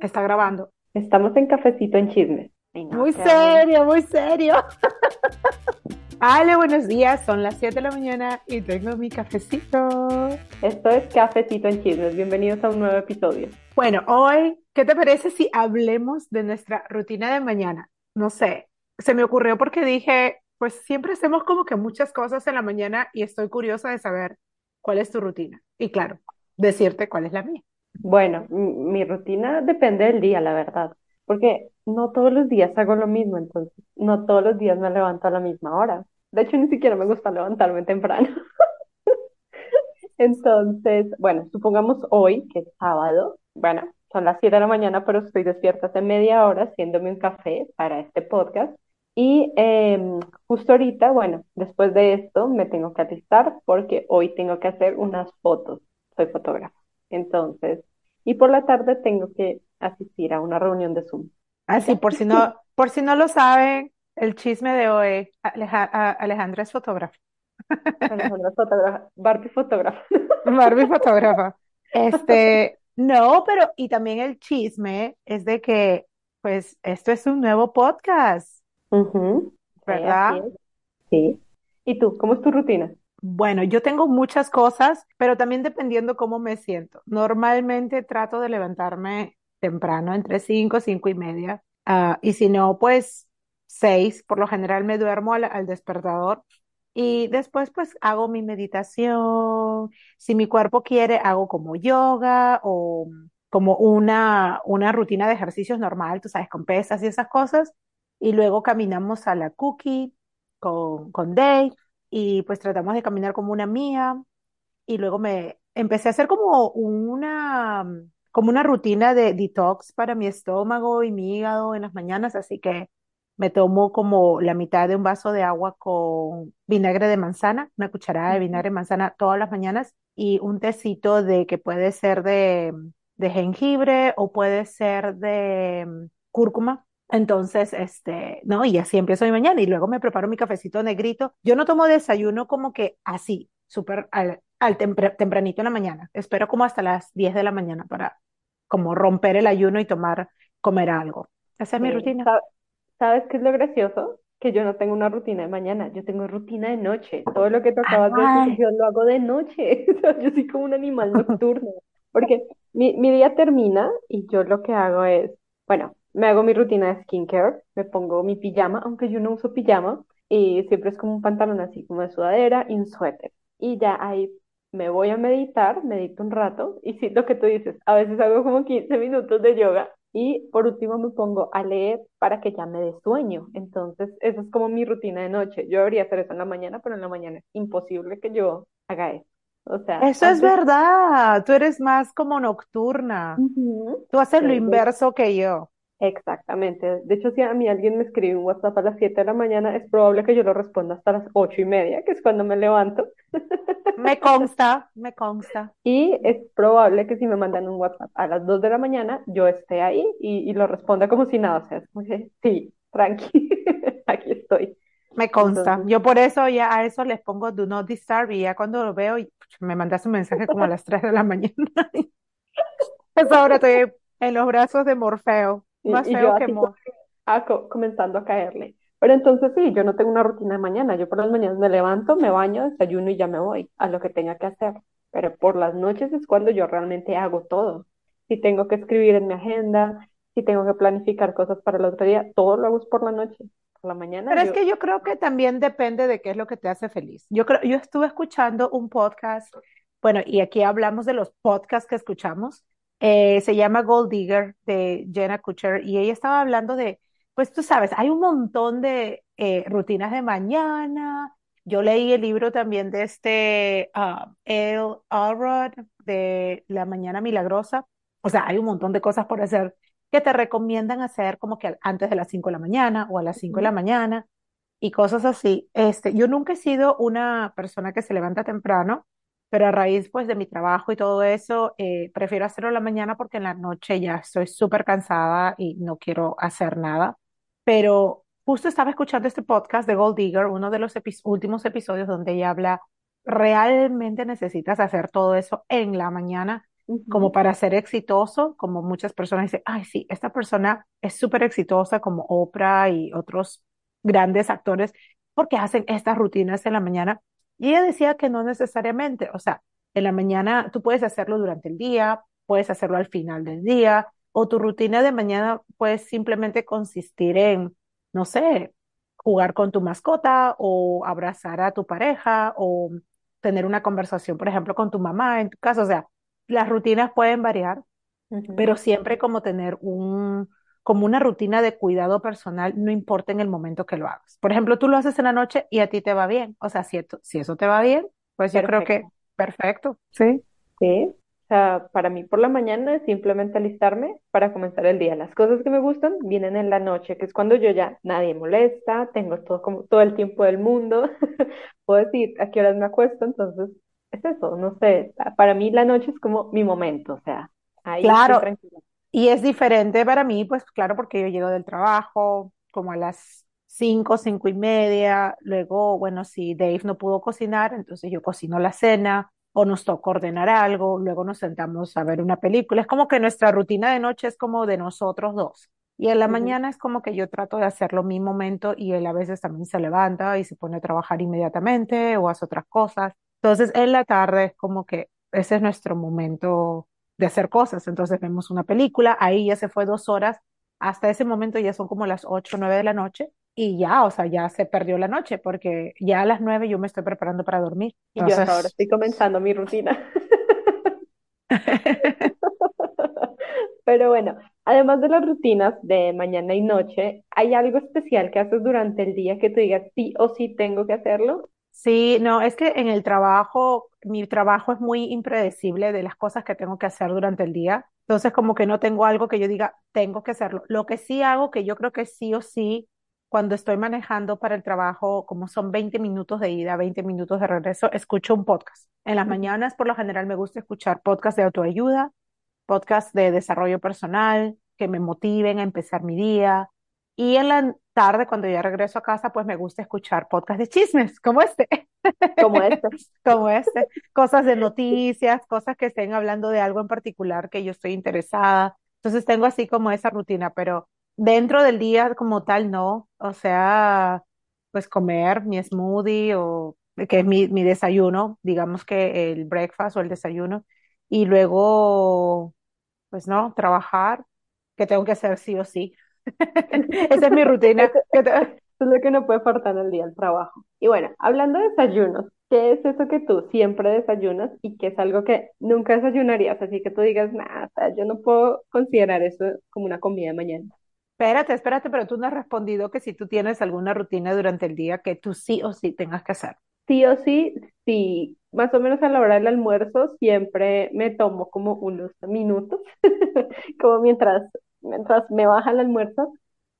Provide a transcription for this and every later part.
Está grabando. Estamos en cafecito en chismes. muy serio, muy serio. Ale, buenos días. Son las 7 de la mañana y tengo mi cafecito. Esto es Cafecito en Chismes. Bienvenidos a un nuevo episodio. Bueno, hoy, ¿qué te parece si hablemos de nuestra rutina de mañana? No sé, se me ocurrió porque dije, pues siempre hacemos como que muchas cosas en la mañana y estoy curiosa de saber cuál es tu rutina. Y claro, decirte cuál es la mía. Bueno, mi rutina depende del día, la verdad, porque no todos los días hago lo mismo, entonces no todos los días me levanto a la misma hora. De hecho, ni siquiera me gusta levantarme temprano. Entonces, bueno, supongamos hoy, que es sábado, bueno, son las 7 de la mañana, pero estoy despierta hace media hora haciéndome un café para este podcast. Y em, justo ahorita, bueno, después de esto me tengo que alistar porque hoy tengo que hacer unas fotos. Soy fotógrafa. Entonces, y por la tarde tengo que asistir a una reunión de Zoom. Ah, sí, por si no, por si no lo saben, el chisme de hoy, Alejandra es fotógrafa. Alejandra es fotógrafa, Barbie fotógrafa. Barbie fotógrafa. Este, no, pero y también el chisme es de que, pues, esto es un nuevo podcast, ¿verdad? Sí. ¿Y tú, cómo es tu rutina? Bueno, yo tengo muchas cosas, pero también dependiendo cómo me siento. Normalmente trato de levantarme temprano, entre 5, 5 y media. Uh, y si no, pues 6. Por lo general me duermo al, al, despertador. Y después pues hago mi meditación. Si mi cuerpo quiere, hago como yoga o como una, una rutina de ejercicios normal, tú sabes, con pesas y esas cosas. Y luego caminamos a la cookie con, con Dave y pues tratamos de caminar como una mía y luego me empecé a hacer como una como una rutina de detox para mi estómago y mi hígado en las mañanas, así que me tomo como la mitad de un vaso de agua con vinagre de manzana, una cucharada de vinagre de manzana todas las mañanas y un tecito de que puede ser de, de jengibre o puede ser de mm, cúrcuma entonces, este, no, y así empiezo mi mañana y luego me preparo mi cafecito negrito. Yo no tomo desayuno como que así, súper al, al tempranito en la mañana. Espero como hasta las 10 de la mañana para como romper el ayuno y tomar, comer algo. Esa es mi rutina. ¿Sabes qué es lo gracioso? Que yo no tengo una rutina de mañana, yo tengo rutina de noche. Todo lo que tú acabas de decir, yo lo hago de noche. yo soy como un animal nocturno. Porque mi, mi día termina y yo lo que hago es, bueno, me hago mi rutina de skincare, me pongo mi pijama, aunque yo no uso pijama, y siempre es como un pantalón así como de sudadera y un suéter. Y ya ahí me voy a meditar, medito un rato, y sí, lo que tú dices, a veces hago como 15 minutos de yoga, y por último me pongo a leer para que ya me dé sueño. Entonces, esa es como mi rutina de noche. Yo debería hacer eso en la mañana, pero en la mañana es imposible que yo haga eso. O sea, eso es verdad, tú eres más como nocturna. Tú haces lo inverso que yo. Exactamente. De hecho, si a mí alguien me escribe un WhatsApp a las 7 de la mañana, es probable que yo lo responda hasta las ocho y media, que es cuando me levanto. Me consta, me consta. Y es probable que si me mandan un WhatsApp a las 2 de la mañana, yo esté ahí y, y lo responda como si nada. O sea, es como que, sí, tranqui, aquí estoy. Me consta. yo por eso ya a eso les pongo do not disturb y ya cuando lo veo, me mandas un mensaje como a las 3 de la mañana. pues ahora estoy en los brazos de Morfeo. Más y, feo yo que así comenzando a caerle. Pero entonces sí, yo no tengo una rutina de mañana. Yo por las mañanas me levanto, me baño, desayuno y ya me voy a lo que tenga que hacer. Pero por las noches es cuando yo realmente hago todo. Si tengo que escribir en mi agenda, si tengo que planificar cosas para el otro día, todo lo hago por la noche. Por la mañana. Pero es que yo creo que también depende de qué es lo que te hace feliz. Yo creo, yo estuve escuchando un podcast, bueno, y aquí hablamos de los podcasts que escuchamos. Eh, se llama Gold Digger de Jenna Kutcher y ella estaba hablando de, pues tú sabes, hay un montón de eh, rutinas de mañana. Yo leí el libro también de este uh, El Alrod de La Mañana Milagrosa. O sea, hay un montón de cosas por hacer que te recomiendan hacer como que antes de las 5 de la mañana o a las 5 de la mañana y cosas así. Este, yo nunca he sido una persona que se levanta temprano pero a raíz pues de mi trabajo y todo eso, eh, prefiero hacerlo en la mañana porque en la noche ya estoy súper cansada y no quiero hacer nada. Pero justo estaba escuchando este podcast de Gold Digger, uno de los últimos episodios donde ella habla, realmente necesitas hacer todo eso en la mañana como para ser exitoso, como muchas personas dicen, ay, sí, esta persona es súper exitosa como Oprah y otros grandes actores porque hacen estas rutinas en la mañana. Y ella decía que no necesariamente, o sea, en la mañana tú puedes hacerlo durante el día, puedes hacerlo al final del día, o tu rutina de mañana puede simplemente consistir en, no sé, jugar con tu mascota o abrazar a tu pareja o tener una conversación, por ejemplo, con tu mamá en tu caso. O sea, las rutinas pueden variar, pero siempre como tener un, como una rutina de cuidado personal, no importa en el momento que lo hagas. Por ejemplo, tú lo haces en la noche y a ti te va bien. O sea, si, esto- si eso te va bien, pues yo creo que Perfecto. perfecto. Sí. Sí. O sea, para mí por la mañana es simplemente alistarme para comenzar el día. Las cosas que me gustan vienen en la noche, que es cuando yo ya nadie molesta, tengo todo como todo el tiempo del mundo. Puedo decir a qué horas me acuesto, entonces es eso, no sé. Para mí la noche es como mi momento, o sea, ahí estoy Claro, tranquila. Y es diferente para mí, pues claro, porque yo llego del trabajo como a las cinco, cinco y media. Luego, bueno, si Dave no pudo cocinar, entonces yo cocino la cena o nos toca ordenar algo. Luego nos sentamos a ver una película. Es como que nuestra rutina de noche es como de nosotros dos. Y en la mañana es como que yo trato de hacerlo mi momento y él a veces también se levanta y se pone a trabajar inmediatamente o hace otras cosas. Entonces, en la tarde es como que ese es nuestro momento de hacer cosas. Entonces vemos una película, ahí ya se fue dos horas, hasta ese momento ya son como las ocho, nueve de la noche y ya, o sea, ya se perdió la noche porque ya a las nueve yo me estoy preparando para dormir. Y yo hasta ahora estoy comenzando mi rutina. Pero bueno, además de las rutinas de mañana y noche, ¿hay algo especial que haces durante el día que tú digas sí o sí tengo que hacerlo? Sí, no, es que en el trabajo, mi trabajo es muy impredecible de las cosas que tengo que hacer durante el día. Entonces, como que no tengo algo que yo diga, tengo que hacerlo. Lo que sí hago, que yo creo que sí o sí, cuando estoy manejando para el trabajo, como son 20 minutos de ida, 20 minutos de regreso, escucho un podcast. En las mañanas, por lo general, me gusta escuchar podcasts de autoayuda podcasts de desarrollo personal que me motiven a empezar mi día. Y en la tarde, cuando ya regreso a casa, pues me gusta escuchar podcasts de chismes, como este, Como este. como este, cosas de noticias, cosas que estén hablando de algo en particular que yo estoy interesada. Entonces tengo así como esa rutina, pero dentro del día como tal, no. O sea, pues comer mi smoothie o que es mi, mi desayuno, digamos que el breakfast o el desayuno, y luego pues no, trabajar, que tengo que hacer sí o sí. Esa es mi rutina. Eso, que es lo que no puede faltar el día, el trabajo. Y bueno, hablando de desayunos, ¿qué es eso que tú siempre desayunas y qué es algo que nunca desayunarías? Así que tú digas, nada, yo no puedo considerar eso como una comida de mañana. Espérate, espérate, pero tú no has respondido que si tú tienes alguna rutina durante el día que tú sí o sí tengas que hacer. Sí o sí, sí, más o menos a la hora del almuerzo siempre me tomo como unos minutos, como mientras, mientras me baja el almuerzo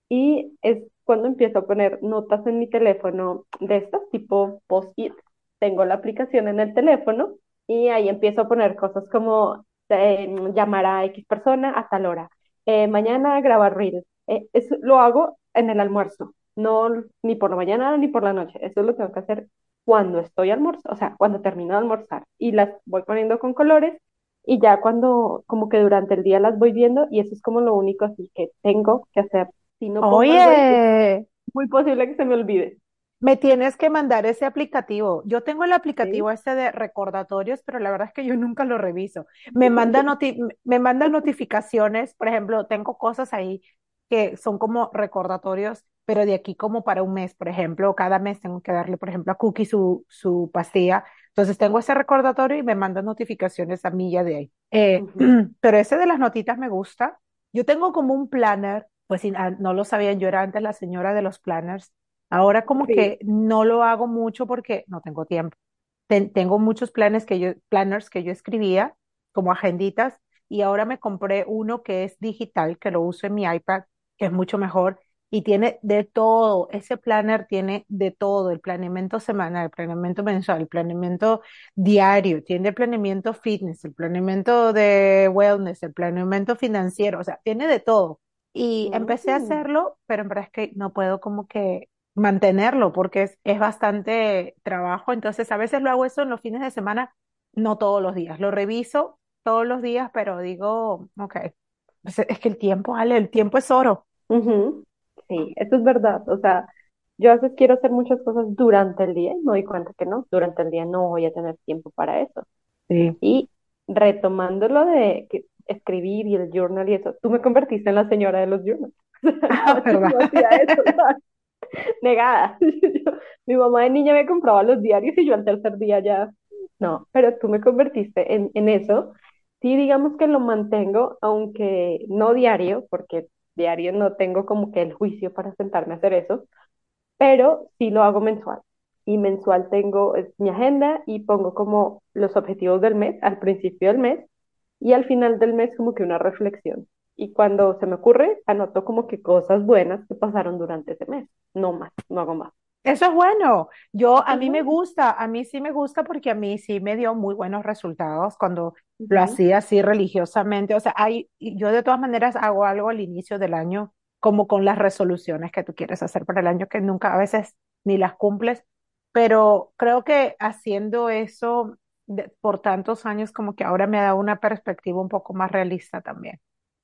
y es cuando empiezo a poner notas en mi teléfono de estas, tipo post-it. Tengo la aplicación en el teléfono y ahí empiezo a poner cosas como eh, llamar a X persona a tal hora, eh, mañana grabar reels. Eh, lo hago en el almuerzo, no ni por la mañana ni por la noche. Eso lo tengo que hacer cuando estoy almorzando, o sea, cuando termino de almorzar y las voy poniendo con colores y ya cuando como que durante el día las voy viendo y eso es como lo único así que tengo que hacer. Si no pongo algo ahí, es Oye, muy posible que se me olvide. me tienes que mandar ese aplicativo. Yo tengo el aplicativo ¿sí? este de recordatorios, pero la verdad es que yo nunca lo reviso. Me manda noti- me manda notificaciones, por ejemplo, tengo cosas ahí que son como recordatorios, pero de aquí como para un mes, por ejemplo, cada mes tengo que darle, por ejemplo, a Cookie su, su pastilla. Entonces tengo ese recordatorio y me mandan notificaciones a mí ya de ahí. Eh, Ujú. pero ese de las notitas me gusta. Yo tengo como un planner, pues si, ah, no lo sabían, yo era antes la señora de los planners. Ahora como Sí. que no lo hago mucho porque no tengo tiempo. Ten- tengo muchos planes que yo, planners que yo escribía como agenditas y ahora me compré uno que es digital, que lo uso en mi iPad, que es mucho mejor y tiene de todo. Ese planner tiene de todo, el planeamiento semanal, el planeamiento mensual, el planeamiento diario, tiene el planeamiento fitness, el planeamiento de wellness, el planeamiento financiero, o sea, tiene de todo. Y empecé a Mm. hacerlo, pero en verdad es que no puedo como que mantenerlo porque es, es bastante trabajo. Entonces, a veces lo hago eso en los fines de semana, no todos los días. Lo reviso todos los días, pero digo, ok, pues es que el tiempo, Ale, el tiempo es oro. Ujú. Sí, eso es verdad. O sea, yo a veces quiero hacer muchas cosas durante el día y me doy cuenta que no, durante el día no voy a tener tiempo para eso. Sí. Y retomando lo de que escribir y el journal y eso, tú me convertiste en la señora de los journals. Ah. Negada. Yo- mi mamá de niña me compraba los diarios y yo al tercer día ya, no, pero tú me convertiste en, en eso. Sí, digamos que lo mantengo, aunque no diario, porque diario no tengo como que el juicio para sentarme a hacer eso, pero sí lo hago mensual. Y mensual tengo mi agenda y pongo como los objetivos del mes al principio del mes y al final del mes como que una reflexión. Y cuando se me ocurre, anoto como que cosas buenas que pasaron durante ese mes. No más, no hago más. Eso es bueno. Yo, a mí me gusta, a mí sí me gusta porque a mí sí me dio muy buenos resultados cuando lo hacía así religiosamente. O sea, hay, yo de todas maneras hago algo al inicio del año, como con las resoluciones que tú quieres hacer para el año, que nunca a veces ni las cumples, pero creo que haciendo eso de- por tantos años, como que ahora me ha dado una perspectiva un poco más realista también.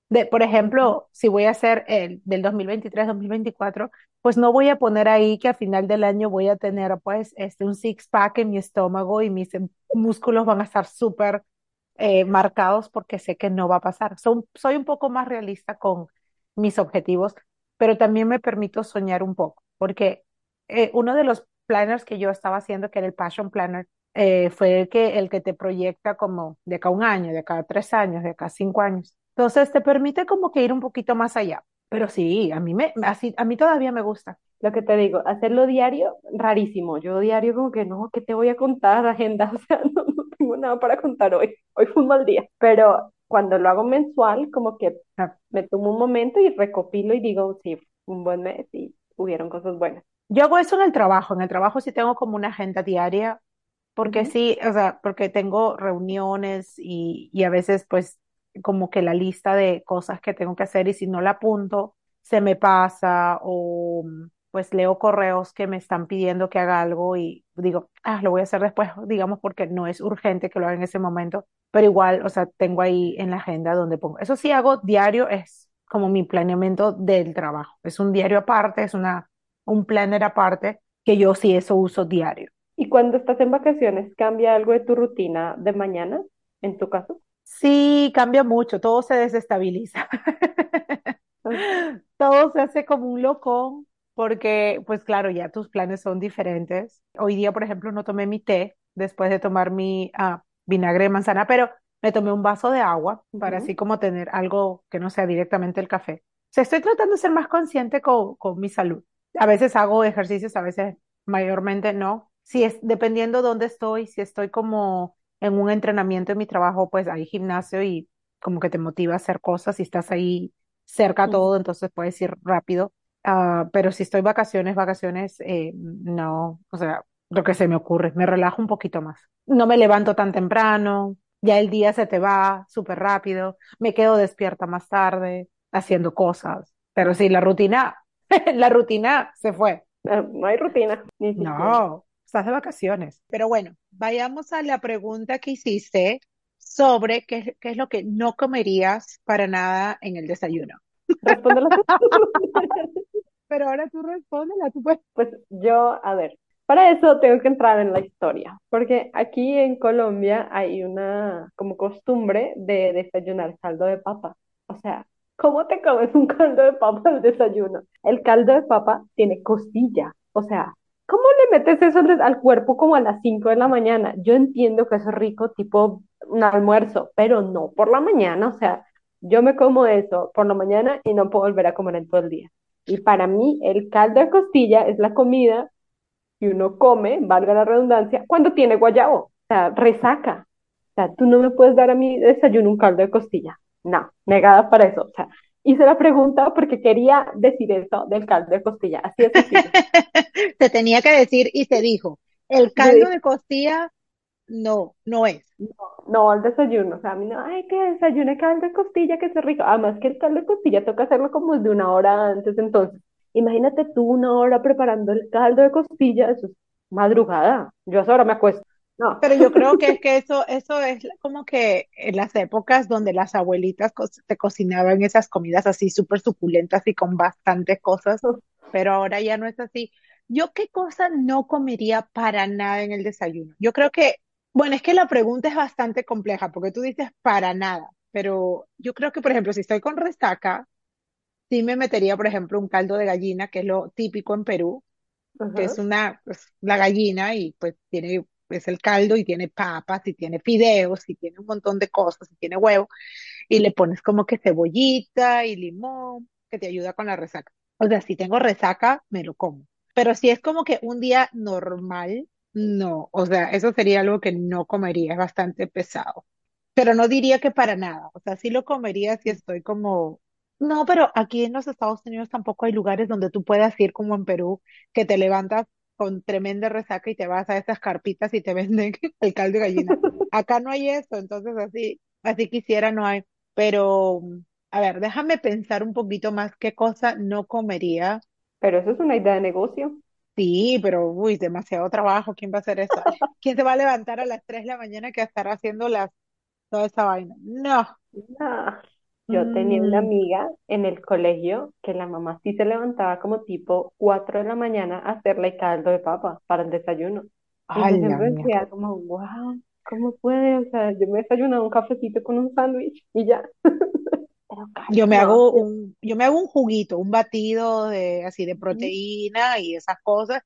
De, por ejemplo, si voy a hacer el del 2023-2024, pues no voy a poner ahí que a final del año voy a tener pues este, un six pack en mi estómago y mis em, músculos van a estar súper eh, marcados porque sé que no va a pasar. Son- soy un poco más realista con mis objetivos, pero también me permito soñar un poco, porque eh, uno de los planners que yo estaba haciendo, que era el Passion Planner, eh, fue el que, el que te proyecta como de acá a un año, de acá a tres años, de acá a cinco años. Entonces te permite como que ir un poquito más allá. Pero sí, a mí me, así, a mí todavía me gusta. Lo que te digo, hacerlo diario, rarísimo. Yo diario como que no, ¿qué te voy a contar, agenda? O sea, no, no tengo nada para contar hoy. Hoy fue un mal día. Pero cuando lo hago mensual, como que Ah, me tomo un momento y recopilo y digo, sí, un buen mes y hubieron cosas buenas. Yo hago eso en el trabajo. En el trabajo sí tengo como una agenda diaria porque sí, o sea, porque tengo reuniones y, y a veces pues como que la lista de cosas que tengo que hacer y si no la apunto, se me pasa o mm, pues leo correos que me están pidiendo que haga algo y digo, ah, lo voy a hacer después, digamos, porque no es urgente que lo haga en ese momento, pero igual, o sea, tengo ahí en la agenda donde pongo. Eso sí hago diario, es como mi planeamiento del trabajo. Es un diario aparte, es una, un planner aparte, que yo sí eso uso diario. Y cuando estás en vacaciones, ¿cambia algo de tu rutina de mañana, en tu caso? Sí, cambia mucho, todo se desestabiliza. Todo se hace como un locón porque, pues claro, ya tus planes son diferentes. Hoy día, por ejemplo, no tomé mi té después de tomar mi ah, vinagre de manzana, pero me tomé un vaso de agua para ujú, así como tener algo que no sea directamente el café. O sea, estoy tratando de ser más consciente con, con mi salud. A veces hago ejercicios, a veces mayormente no. Si es dependiendo dónde estoy, si estoy como en un entrenamiento en mi trabajo, pues hay gimnasio y como que te motiva a hacer cosas y estás ahí cerca a todo, entonces puedes ir rápido. Ah, pero si estoy vacaciones, vacaciones, eh, no, o sea, lo que se me ocurre, me relajo un poquito más. No me levanto tan temprano, ya el día se te va súper rápido, me quedo despierta más tarde haciendo cosas, pero sí, la rutina, la rutina se fue. Ah, No hay rutina, ni. No, estás de vacaciones. Pero bueno, vayamos a la pregunta que hiciste sobre qué, qué es lo que no comerías para nada en el desayuno. Pero ahora tú respóndela, tú puedes. Pues yo, a ver, para eso tengo que entrar en la historia, porque aquí en Colombia hay una como costumbre de desayunar caldo de papa. O sea, ¿cómo te comes un caldo de papa al desayuno? El caldo de papa tiene costilla. O sea, ¿cómo le metes eso al, cuerpo como a las 5 de la mañana? Yo entiendo que eso es rico, tipo un almuerzo, pero no por la mañana. O sea, yo me como eso por la mañana y no puedo volver a comer en todo el día. Y para mí, el caldo de costilla es la comida que uno come, valga la redundancia, cuando tiene guayabo. O sea, resaca. O sea, tú no me puedes dar a mí de desayuno un caldo de costilla. No, negada para eso. O sea, hice la pregunta porque quería decir eso del caldo de costilla. Así sencillo. Se tenía que decir y se dijo, el caldo de costilla no, no es. no, no al desayuno. O sea, a mí no, ay, que desayune caldo de costilla, que es rico. Además que el caldo de costilla toca hacerlo como de una hora antes. Entonces, imagínate tú una hora preparando el caldo de costilla. Eso es madrugada. Yo a esa hora me acuesto. No. Pero yo creo que es que eso, eso es como que en las épocas donde las abuelitas co- te cocinaban esas comidas así súper suculentas y con bastantes cosas, pero ahora ya no es así. ¿Yo qué cosa no comería para nada en el desayuno? Yo creo que, bueno, es que la pregunta es bastante compleja porque tú dices para nada, pero yo creo que, por ejemplo, si estoy con resaca, sí me metería, por ejemplo, un caldo de gallina, que es lo típico en Perú que es una, pues, la gallina y pues tiene, es el caldo y tiene papas y tiene fideos y tiene un montón de cosas y tiene huevo y le pones como que cebollita y limón que te ayuda con la resaca. O sea, si tengo resaca, me lo como. Pero si es como que un día normal, no. O sea, eso sería algo que no comería, es bastante pesado pero no diría que para nada. O sea, sí lo comería si estoy como... No, pero aquí en los Estados Unidos tampoco hay lugares donde tú puedas ir como en Perú, que te levantas con tremenda resaca y te vas a esas carpitas y te venden el caldo de gallina. Acá no hay eso, entonces así, así quisiera no hay. Pero, a ver, déjame pensar un poquito más qué cosa no comería. Pero eso es una idea de negocio. Sí, pero uy, demasiado trabajo. ¿Quién va a hacer eso? ¿Quién se va a levantar a las 3 de la mañana que estar haciendo las, toda esa vaina? No. Ah, yo tenía una Mm, amiga en el colegio que la mamá sí se levantaba como tipo 4 de la mañana a hacerle caldo de papa para el desayuno. Y yo mía. decía como, wow, ¿cómo puede? O sea, yo me desayunaba un cafecito con un sándwich y ya. Yo me hago un, yo me hago un juguito, un batido de así de proteína y esas cosas.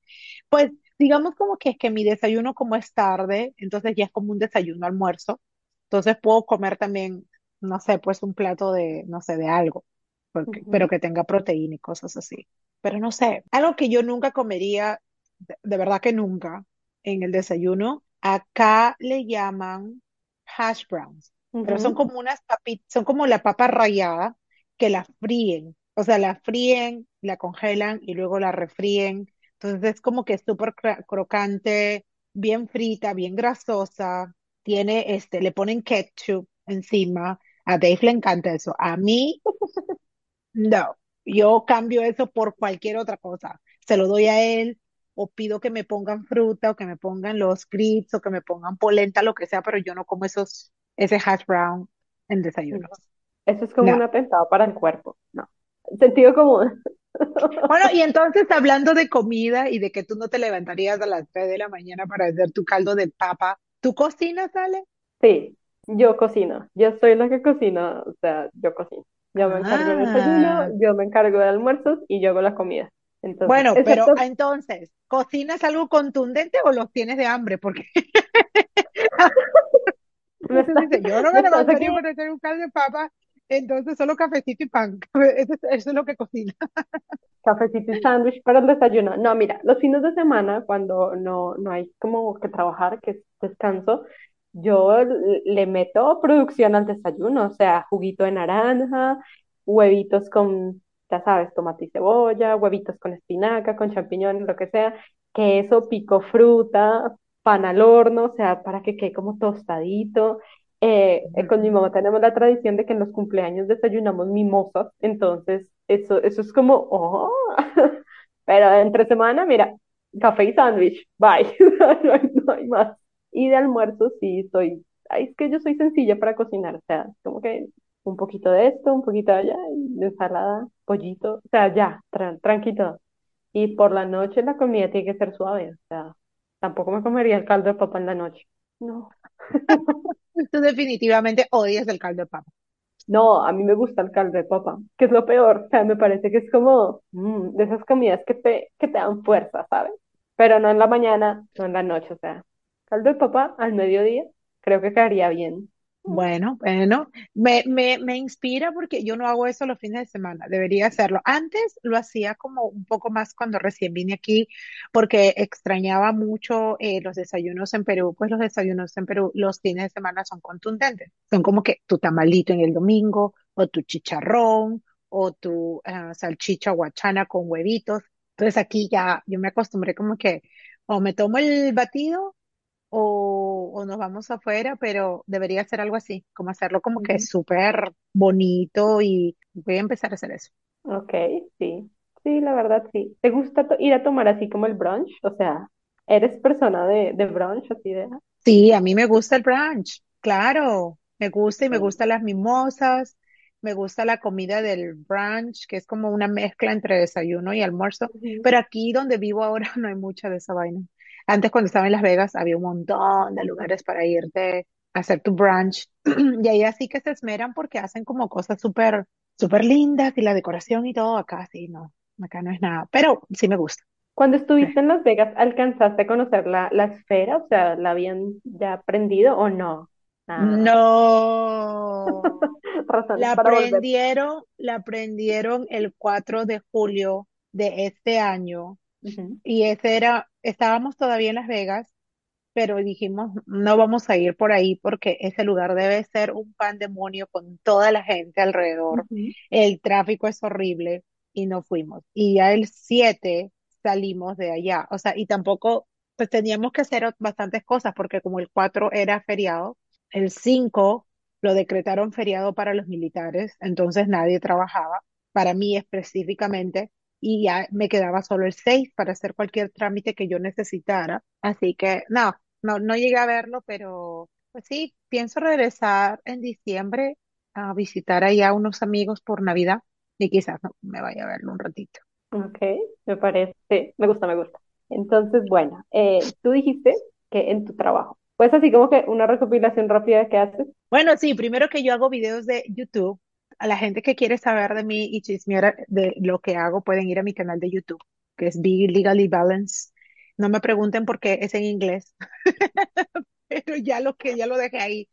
Pues digamos como que es que mi desayuno como es tarde, entonces ya es como un desayuno almuerzo. Entonces puedo comer también, no sé, pues un plato de, no sé, de algo, porque, pero ujú, que tenga proteína y cosas así. Pero no sé, algo que yo nunca comería, de, de verdad que nunca, en el desayuno, acá le llaman hash browns. pero son ujú, como unas papitas, son como la papa rallada que la fríen, o sea, la fríen, la congelan y luego la refríen. Entonces es como que es súper cra- crocante, bien frita, bien grasosa. Tiene, este, le ponen ketchup encima. A Dave le encanta eso. A mí, no. Yo cambio eso por cualquier otra cosa. Se lo doy a él o pido que me pongan fruta o que me pongan los grits o que me pongan polenta, lo que sea, pero yo no como esos, ese hash brown en desayunos. Eso es como No. un atentado para el cuerpo. No. Sentido común. Bueno, y entonces hablando de comida y de que tú no te levantarías a las 3 de la mañana para hacer tu caldo de papa, ¿tú cocinas, Ale? Sí, yo cocino. Yo soy la que cocina, o sea, yo cocino. Yo me encargo del desayuno, Ah, yo me encargo de almuerzos y yo hago la comida. Entonces, bueno, pero excepto, ah, entonces, ¿cocinas algo contundente o los tienes de hambre? Porque yo no me aquí, levantaría para hacer un caldo de papa, entonces solo cafecito y pan. Eso, es eso es lo que cocina. cafecito y sándwich para el desayuno. No, mira, los fines de semana, cuando no, no hay como que trabajar, que es descanso, yo le meto producción al desayuno, o sea, juguito de naranja, huevitos con, ya sabes, tomate y cebolla, huevitos con espinaca, con champiñones, lo que sea, queso, pico fruta, pan al horno, o sea, para que quede como tostadito. Eh, eh, con mi mamá tenemos la tradición de que en los cumpleaños desayunamos mimosas, entonces eso, eso es como, oh, pero entre semana, mira, café y sándwich, bye, no hay, no hay más. Y de almuerzo sí, soy, ay, es que yo soy sencilla para cocinar, o sea, como que un poquito de esto, un poquito de allá, y ensalada, pollito, o sea, ya, tran tranquilo. Y por la noche la comida tiene que ser suave, o sea, tampoco me comería el caldo de papa en la noche. No. Tú definitivamente odias el caldo de papa. No, a mí me gusta el caldo de papa, que es lo peor. O sea, me parece que es como mm, de esas comidas que te, que te dan fuerza, ¿sabes? Pero no en la mañana, no en la noche. O sea, caldo de papa al mediodía, creo que quedaría bien. Bueno, bueno, me, me, me inspira porque yo no hago eso los fines de semana, debería hacerlo. Antes lo hacía como un poco más cuando recién vine aquí porque extrañaba mucho eh, los desayunos en Perú, pues los desayunos en Perú los fines de semana son contundentes, son como que tu tamalito en el domingo o tu chicharrón o tu ah, salchicha guachana con huevitos. Entonces aquí ya yo me acostumbré como que o me tomo el batido o, o nos vamos afuera, pero debería ser algo así, como hacerlo como que súper bonito y voy a empezar a hacer eso. Ok, sí. Sí, la verdad sí. ¿Te gusta ir a tomar así como el brunch? O sea, ¿eres persona de, de brunch así de? Sí, a mí me gusta el brunch, claro, me gusta y me gustan las mimosas, me gusta la comida del brunch, que es como una mezcla entre desayuno y almuerzo, pero aquí donde vivo ahora no hay mucha de esa vaina. Antes cuando estaba en Las Vegas había un montón de lugares para irte a hacer tu brunch y ahí así que se esmeran porque hacen como cosas súper, súper lindas y la decoración y todo, acá sí, no, acá no es nada, pero sí me gusta. Cuando estuviste en Las Vegas, ¿alcanzaste a conocer la, la esfera? O sea, ¿la habían ya aprendido o no? Ah, No. La prendieron, la prendieron el 4 de julio de este año Ujú, y ese era, estábamos todavía en Las Vegas, pero dijimos, no vamos a ir por ahí porque ese lugar debe ser un pandemonio con toda la gente alrededor. ujú, El tráfico es horrible y no fuimos. Y ya el 7 salimos de allá. O sea, y tampoco, pues teníamos que hacer bastantes cosas porque como el 4 era feriado, el 5 lo decretaron feriado para los militares, entonces nadie trabajaba, para mí específicamente, y ya me quedaba solo el 6 para hacer cualquier trámite que yo necesitara. Así que no, no, no llegué a verlo, pero pues sí, pienso regresar en diciembre a visitar allá a unos amigos por Navidad y quizás no, me vaya a verlo un ratito. Ok, me parece, sí, me gusta, me gusta. Entonces, bueno, eh, tú dijiste que en tu trabajo, pues así como que una recopilación rápida que haces. Bueno, sí, primero que yo hago videos de YouTube. A la gente que quiere saber de mí y chismear de lo que hago pueden ir a mi canal de YouTube, que es Be Legally Balance. No me pregunten por qué es en inglés, pero ya lo que ya lo dejé ahí.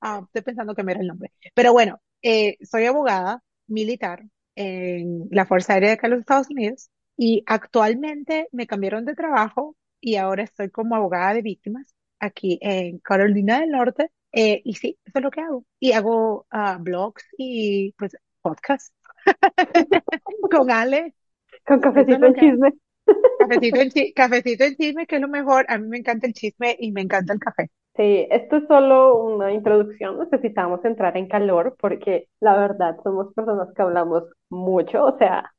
Ah, estoy pensando que me era el nombre. Pero bueno, eh, soy abogada militar en la Fuerza Aérea de los Estados Unidos y actualmente me cambiaron de trabajo y ahora estoy como abogada de víctimas aquí en Carolina del Norte. Eh, y sí, eso es lo que hago. Y hago ah, blogs y pues podcasts con Ale. Con cafecito en chisme. Cafecito en, chi- cafecito en chisme, que es lo mejor. A mí me encanta el chisme y me encanta el café. Sí, esto es solo una introducción, necesitamos entrar en calor porque la verdad somos personas que hablamos mucho, o sea,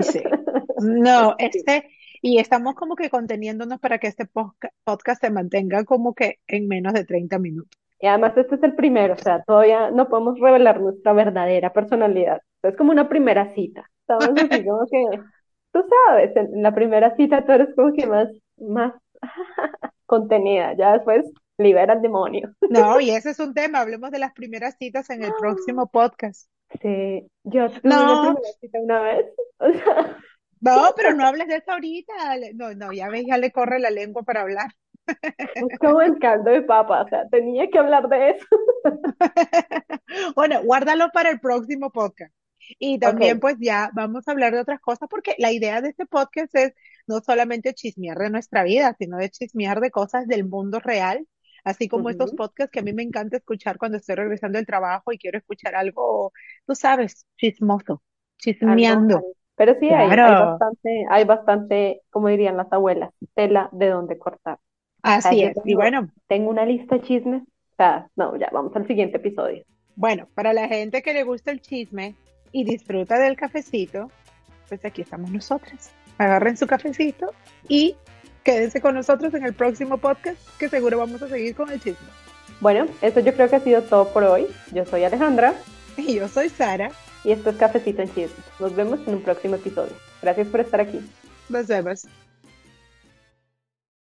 sí. No, este, y estamos como que conteniéndonos para que este podcast se mantenga como que en menos de 30 minutos. Y además este es el primero, o sea, todavía no podemos revelar nuestra verdadera personalidad. Es como una primera cita. Estamos así como que, tú sabes, en la primera cita tú eres como que más, más contenida, ya después libera el demonio. No, y ese es un tema, hablemos de las primeras citas en el próximo podcast. Sí, yo tuve una No, primera cita una vez, o sea, no, pero no hables de eso ahorita. No, no, ya ves, ya le corre la lengua para hablar. Es como el caldo de papa, o sea, tenía que hablar de eso. Bueno, guárdalo para el próximo podcast. Y también pues ya vamos a hablar de otras cosas porque la idea de este podcast es no solamente chismear de nuestra vida, sino de chismear de cosas del mundo real, así como estos ujú, podcasts que a mí me encanta escuchar cuando estoy regresando del trabajo y quiero escuchar algo, tú sabes, chismoso, chismeando. algo. Pero sí hay, bastante, hay bastante, como dirían las abuelas, tela de donde cortar. Así es. Y bueno, tengo una lista de chismes. O sea, no, ya, vamos al siguiente episodio. bueno, para la gente que le gusta el chisme y disfruta del cafecito, pues aquí estamos nosotras. Agarren su cafecito y quédense con nosotros en el próximo podcast, que seguro vamos a seguir con el chisme. Bueno, eso yo creo que ha sido todo por hoy. Yo soy Alejandra Y yo soy Sara. y esto es Cafecito en Chismes. Nos vemos en un próximo episodio. Gracias por estar aquí. Nos vemos.